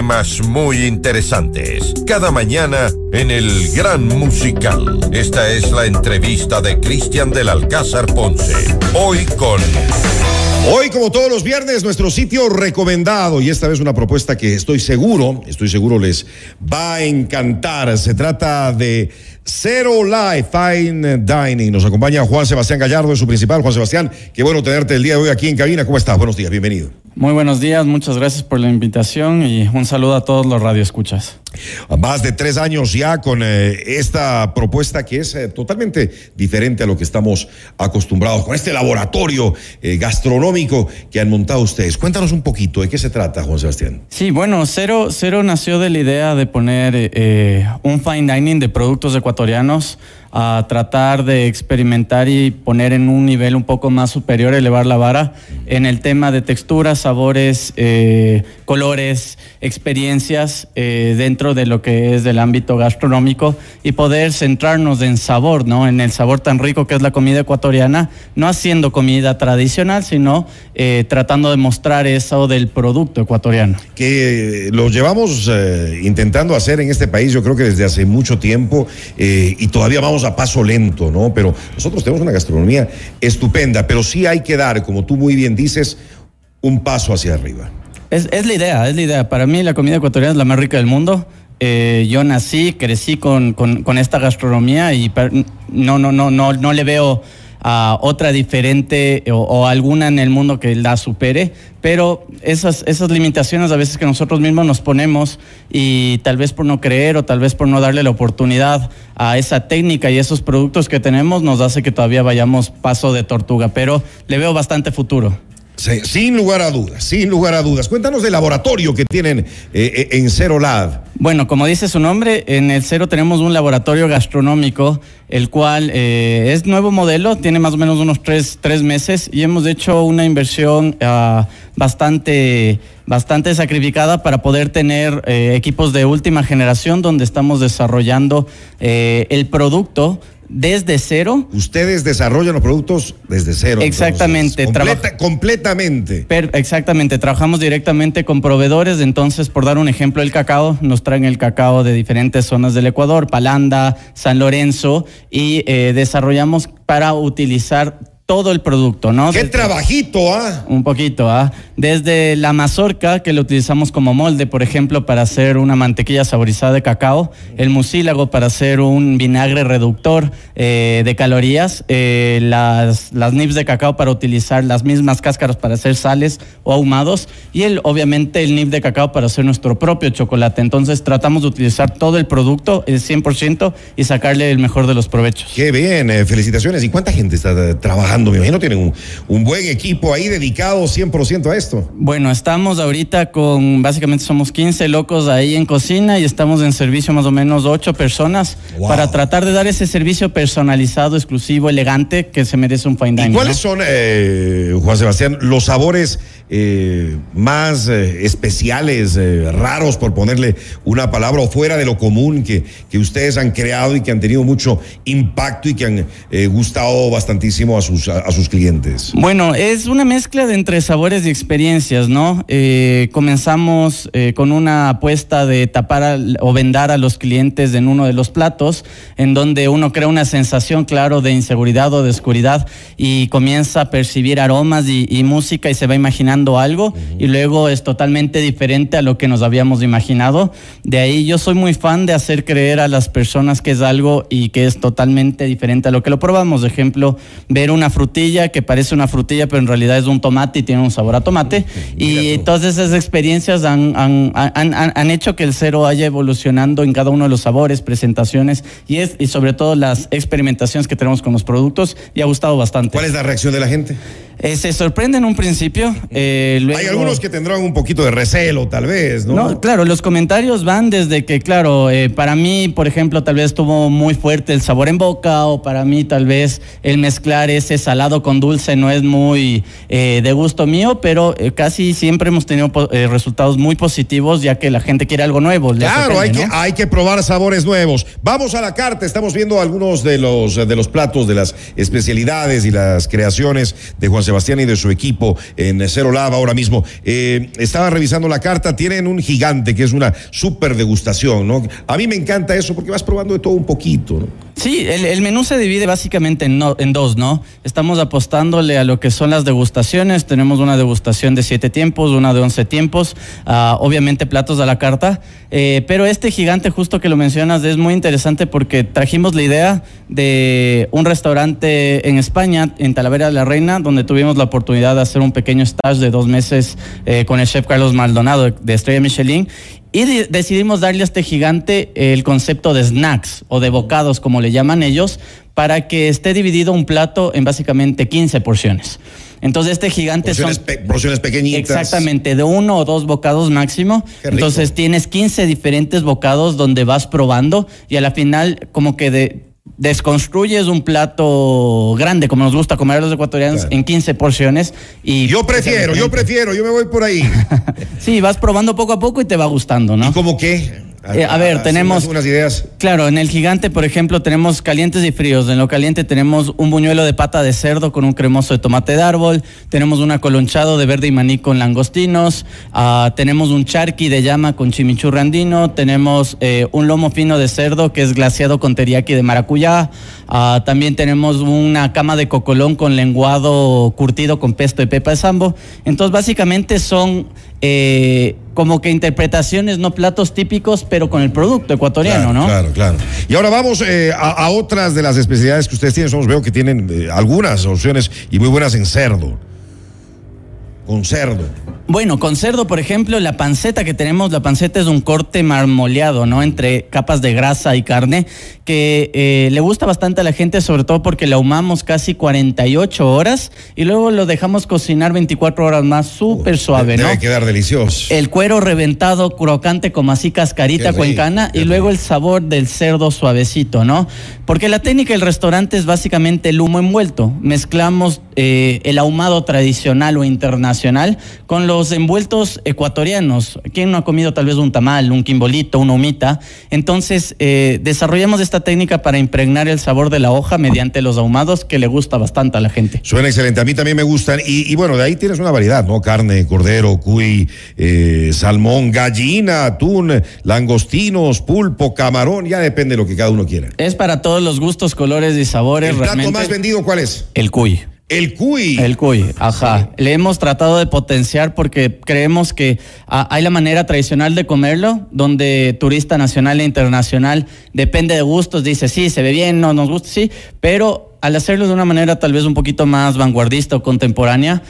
temas muy interesantes. Cada mañana en el Gran Musical. Esta es la entrevista de Cristian del Alcázar Ponce. Hoy con... Hoy, como todos los viernes, nuestro sitio recomendado y esta vez una propuesta que estoy seguro, estoy seguro les va a encantar. Se trata de Zero Life Fine Dining. Nos acompaña Juan Sebastián Gallardo, es su principal. Juan Sebastián, qué bueno tenerte el día de hoy aquí en cabina. ¿Cómo estás? Buenos días, bienvenido. Muy buenos días, muchas gracias por la invitación y un saludo a todos los radioescuchas. Más de tres años ya con eh, esta propuesta que es eh, totalmente diferente a lo que estamos acostumbrados, con este laboratorio eh, gastronómico que han montado ustedes. Cuéntanos un poquito, ¿de qué se trata, Juan Sebastián? Sí, bueno, Cero, Cero nació de la idea de poner un fine dining de productos ecuatorianos a tratar de experimentar y poner en un nivel un poco más superior, elevar la vara en el tema de texturas, sabores, eh, colores, experiencias eh, dentro de lo que es del ámbito gastronómico y poder centrarnos en sabor, ¿no? En el sabor tan rico que es la comida ecuatoriana, no haciendo comida tradicional, sino eh, tratando de mostrar eso del producto ecuatoriano. Que lo llevamos intentando hacer en este país, yo creo que desde hace mucho tiempo y todavía vamos a paso lento, ¿no? Pero nosotros tenemos una gastronomía estupenda, pero sí hay que dar, como tú muy bien dices, un paso hacia arriba. Es, la idea, es la idea. Para mí la comida ecuatoriana es la más rica del mundo. Eh, yo nací, crecí con, con, esta gastronomía y no, no, no, no, no le veo a otra diferente o, alguna en el mundo que la supere, pero esas, esas limitaciones a veces que nosotros mismos nos ponemos y tal vez por no creer o tal vez por no darle la oportunidad a esa técnica y esos productos que tenemos nos hace que todavía vayamos paso de tortuga, pero le veo bastante futuro. Sí, sin lugar a dudas, sin lugar a dudas. Cuéntanos del laboratorio que tienen eh, eh, en Cero Lab. Bueno, como dice su nombre, en el Cero tenemos un laboratorio gastronómico, el cual eh, es nuevo modelo, tiene más o menos unos tres, tres meses y hemos hecho una inversión ah, bastante, bastante sacrificada para poder tener equipos de última generación donde estamos desarrollando el producto desde cero. Ustedes desarrollan los productos desde cero. Exactamente. completamente. exactamente. Trabajamos directamente con proveedores. Entonces, por dar un ejemplo, el cacao, nos traen el cacao de diferentes zonas del Ecuador, Palanda, San Lorenzo, y eh, desarrollamos para utilizar todo el producto, ¿no? ¡Qué trabajito, ah! Un poquito, ¿ah? Desde la mazorca, que lo utilizamos como molde, por ejemplo, para hacer una mantequilla saborizada de cacao, el mucílago para hacer un vinagre reductor eh, de calorías, eh, las, las nibs de cacao para utilizar las mismas cáscaras para hacer sales o ahumados, y el, obviamente el nib de cacao para hacer nuestro propio chocolate. Entonces tratamos de utilizar todo el producto, el 100%, y sacarle el mejor de los provechos. ¡Qué bien! Eh, felicitaciones. ¿Y cuánta gente está trabajando? Me imagino tienen un, buen equipo ahí dedicado 100% a esto. Bueno, estamos ahorita con, básicamente somos 15 locos ahí en cocina y estamos en servicio más o menos 8 personas para tratar de dar ese servicio personalizado, exclusivo, elegante que se merece un fine dining. ¿Cuáles son, eh, Juan Sebastián, los sabores eh, más eh, especiales, raros, por ponerle una palabra, o fuera de lo común que, que ustedes han creado y que han tenido mucho impacto y que han gustado bastantísimo a sus a, sus clientes? Bueno, es una mezcla de entre sabores y experiencias, ¿no? Eh, comenzamos eh, con una apuesta de tapar o vendar a los clientes en uno de los platos, en donde uno crea una sensación, claro, de inseguridad o de oscuridad y comienza a percibir aromas y, música y se va imaginando algo y luego es totalmente diferente a lo que nos habíamos imaginado. De ahí yo soy muy fan de hacer creer a las personas que es algo y que es totalmente diferente a lo que lo probamos. De ejemplo, ver una frutilla que parece una frutilla, pero en realidad es un tomate y tiene un sabor a tomate. y todas esas experiencias han, han, han, han, hecho que el cero haya evolucionando en cada uno de los sabores, presentaciones y, es, y sobre todo las experimentaciones que tenemos con los productos y ha gustado bastante. ¿Cuál es la reacción de la gente? Eh, se sorprende en un principio. Eh, Hay algunos que tendrán un poquito de recelo, tal vez, ¿no? No, claro, los comentarios van desde que, claro, eh, para mí, por ejemplo, tal vez estuvo muy fuerte el sabor en boca, o para mí, tal vez el mezclar ese salado con dulce no es muy de gusto mío, pero casi siempre hemos tenido resultados muy positivos, ya que la gente quiere algo nuevo. Claro, hay, que, hay que probar sabores nuevos. Vamos a la carta, estamos viendo algunos de los, de los platos, de las especialidades y las creaciones de Juan Sebastián y de su equipo en Cero Ahora mismo. Eh, estaba revisando la carta, tienen un gigante que es una super degustación, ¿no? A mí me encanta eso porque vas probando de todo un poquito. Sí, el, menú se divide básicamente en, en, dos, ¿no? Estamos apostándole a lo que son las degustaciones. Tenemos una degustación de siete tiempos, una de once tiempos, uh, obviamente platos a la carta. Eh, pero este gigante, justo que lo mencionas, es muy interesante porque trajimos la idea de un restaurante en España, en Talavera de la Reina, donde tuvimos la oportunidad de hacer un pequeño stage de dos meses eh, con el chef Carlos Maldonado de Estrella Michelin. Y decidimos darle a este gigante el concepto de snacks o de bocados, como le llaman ellos, para que esté dividido un plato en básicamente 15 porciones. Entonces este gigante porciones son... porciones pequeñitas. Exactamente, de uno o dos bocados máximo. Entonces tienes 15 diferentes bocados donde vas probando y a la final como que de, desconstruyes un plato grande, como nos gusta comer a los ecuatorianos, en 15 porciones. Y yo prefiero, yo prefiero, yo me voy por ahí. sí, vas probando poco a poco y te va gustando, ¿no? ¿Y como qué? Eh, a ver, tenemos. Unas ideas. Claro, en el gigante, por ejemplo, tenemos calientes y fríos. En lo caliente tenemos un buñuelo de pata de cerdo con un cremoso de tomate de árbol. Tenemos un acolonchado de verde y maní con langostinos. Uh, tenemos un charqui de llama con chimichurri andino. Tenemos eh, un lomo fino de cerdo que es glaseado con teriyaki de maracuyá. Uh, también tenemos una cama de cocolón con lenguado curtido con pesto y pepa de sambo. Entonces, básicamente son eh, como que interpretaciones, no platos típicos, pero con el producto ecuatoriano, ¿no? Claro, claro. Y ahora vamos eh, a, otras de las especialidades que ustedes tienen. Somos, veo que tienen eh, algunas opciones y muy buenas en cerdo. Con cerdo. Bueno, con cerdo, por ejemplo, la panceta que tenemos, la panceta es un corte marmoleado, ¿no? Entre capas de grasa y carne, que eh, le gusta bastante a la gente, sobre todo porque la ahumamos casi 48 horas y luego lo dejamos cocinar 24 horas más, súper suave, ¿no? Debe quedar delicioso. El cuero reventado, crocante, como así cascarita cuencana, y luego el sabor del cerdo suavecito, ¿no? Porque la técnica del restaurante es básicamente el humo envuelto. Mezclamos eh, el ahumado tradicional o internacional con los los envueltos ecuatorianos. ¿Quién no ha comido tal vez un tamal, un quimbolito, una humita? Entonces, eh, desarrollamos esta técnica para impregnar el sabor de la hoja mediante los ahumados que le gusta bastante a la gente. Suena excelente, a mí también me gustan. Y, bueno, de ahí tienes una variedad, ¿no? Carne, cordero, cuy, eh, salmón, gallina, atún, langostinos, pulpo, camarón, ya depende de lo que cada uno quiera. Es para todos los gustos, colores y sabores. ¿El plato más vendido cuál es? El cuy. El cuy. El cuy, ajá. Le hemos tratado de potenciar porque creemos que ah, hay la manera tradicional de comerlo, donde turista nacional e internacional depende de gustos, dice, sí, se ve bien, no nos gusta, sí, pero al hacerlo de una manera tal vez un poquito más vanguardista o contemporánea,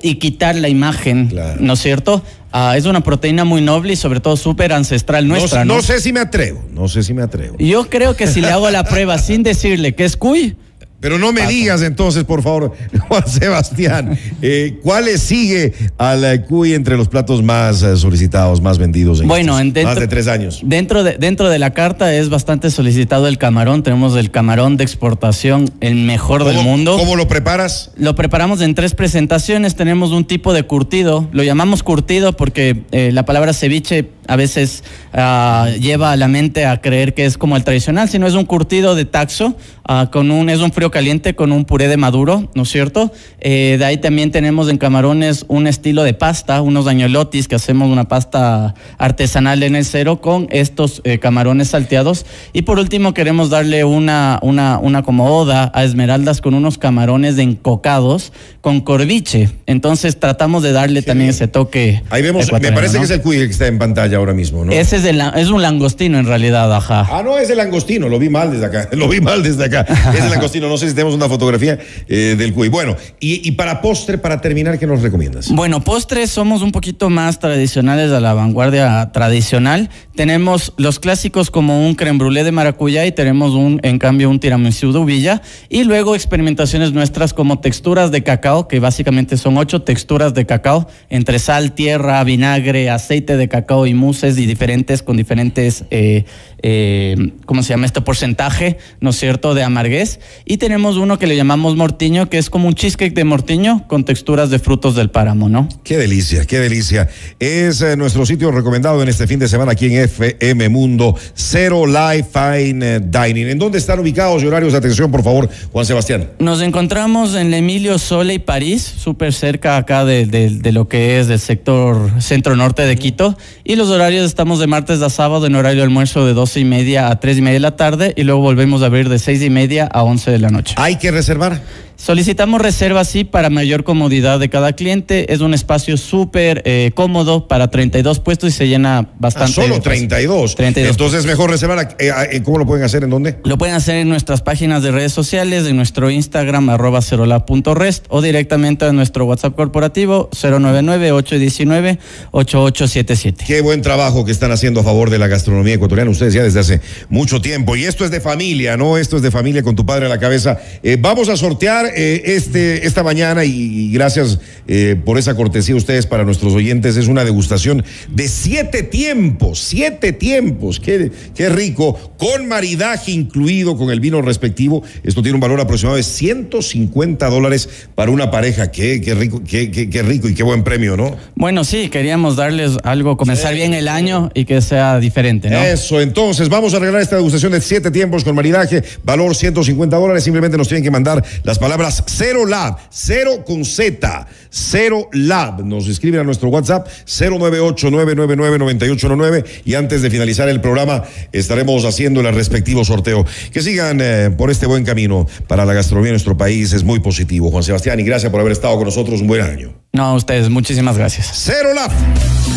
y quitar la imagen, ¿no es cierto? Ah, es una proteína muy noble y sobre todo súper ancestral nuestra. No, no, sé si me atrevo, no sé si me atrevo. Yo creo que si le hago la prueba sin decirle que es cuy, pero no me digas entonces, por favor, Juan Sebastián, eh, ¿cuál sigue al cuy entre los platos más eh, solicitados, más vendidos en bueno, en más de tres años? Dentro de, dentro de la carta es bastante solicitado el camarón. Tenemos el camarón de exportación, el mejor del mundo. ¿Cómo lo preparas? Lo preparamos en tres presentaciones. Tenemos un tipo de curtido. Lo llamamos curtido porque eh, la palabra ceviche a veces ah, lleva a la mente a creer que es como el tradicional, sino es un curtido de taxo, ah, con un, es un frío caliente con un puré de maduro, ¿no es cierto? Eh, de ahí también tenemos en camarones un estilo de pasta, unos añolotis que hacemos una pasta artesanal en el cero con estos eh, camarones salteados. Y por último queremos darle una, una, una como oda a Esmeraldas con unos camarones encocados con corviche. Entonces tratamos de darle también ese toque. Ahí vemos, me parece que es el cuy que está en pantalla ahora mismo, ¿no? Ese es, el, es un langostino en realidad, ajá. Ah, no, es el langostino, lo vi mal desde acá, lo vi mal desde acá. Es el langostino, no sé si tenemos una fotografía eh, del cuy. Bueno, y, para postre, para terminar, ¿qué nos recomiendas? Bueno, postres somos un poquito más tradicionales a la vanguardia tradicional. Tenemos los clásicos como un creme brûlée de maracuyá y tenemos un, en cambio, un tiramisú de uvilla. Y luego experimentaciones nuestras como texturas de cacao, que básicamente son ocho texturas de cacao, entre sal, tierra, vinagre, aceite de cacao y muses y diferentes, con diferentes, eh, eh, ¿cómo se llama este porcentaje, no es cierto?, de amarguez. Tenemos uno que le llamamos mortiño, que es como un cheesecake de mortiño con texturas de frutos del páramo, ¿no? Qué delicia, qué delicia. Es eh, nuestro sitio recomendado en este fin de semana aquí en FM Mundo, Cero Life Fine Dining. ¿En dónde están ubicados y horarios de atención, por favor, Juan Sebastián? Nos encontramos en Emilio Sole y París, súper cerca acá de, de- de lo que es del sector centro-norte de Quito. Y los horarios estamos de martes a sábado en horario de almuerzo de 12 y media a 3 y media de la tarde y luego volvemos a abrir de 6 y media a 11 de la noche. Hay que reservar. Solicitamos reservas, sí, para mayor comodidad de cada cliente. Es un espacio súper eh, cómodo para 32 puestos y se llena Ah, bastante. solo fácil. 32. 32. Entonces, mejor reservar. eh, eh, ¿Cómo lo pueden hacer? ¿En dónde? Lo pueden hacer en nuestras páginas de redes sociales, en nuestro Instagram, arroba cerolab.rest o directamente en nuestro WhatsApp corporativo 099-819-8877. Qué buen trabajo que están haciendo a favor de la gastronomía ecuatoriana ustedes ya desde hace mucho tiempo. Y esto es de familia, ¿no? Esto es de familia con tu padre a la cabeza. Eh, vamos a sortear eh, este, esta mañana y, gracias eh, por esa cortesía ustedes para nuestros oyentes. Es una degustación de siete tiempos, siete tiempos. Qué, qué rico, con maridaje incluido con el vino respectivo. Esto tiene un valor aproximado de 150 dólares para una pareja. Qué, qué rico, qué, qué- qué rico y qué buen premio, ¿no? Bueno, sí, queríamos darles algo, comenzar bien el año y que sea diferente, ¿no? Eso, entonces vamos a regalar esta degustación de siete tiempos con maridaje, valor 150 dólares. Simplemente nos tienen que mandar las palabras Cero Lab, cero con Z, Cero Lab. Nos escriben a nuestro WhatsApp 098-999-9819 y antes de finalizar el programa estaremos haciendo el respectivo sorteo. Que sigan eh, por este buen camino para la gastronomía de nuestro país, es muy positivo. Juan Sebastián, y gracias por haber estado con nosotros un buen año. No, a ustedes, muchísimas gracias. Cero Lab.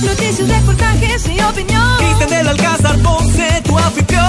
Noticias, reportajes y opinión. Cristian del Alcázar Ponce, tu anfitrión.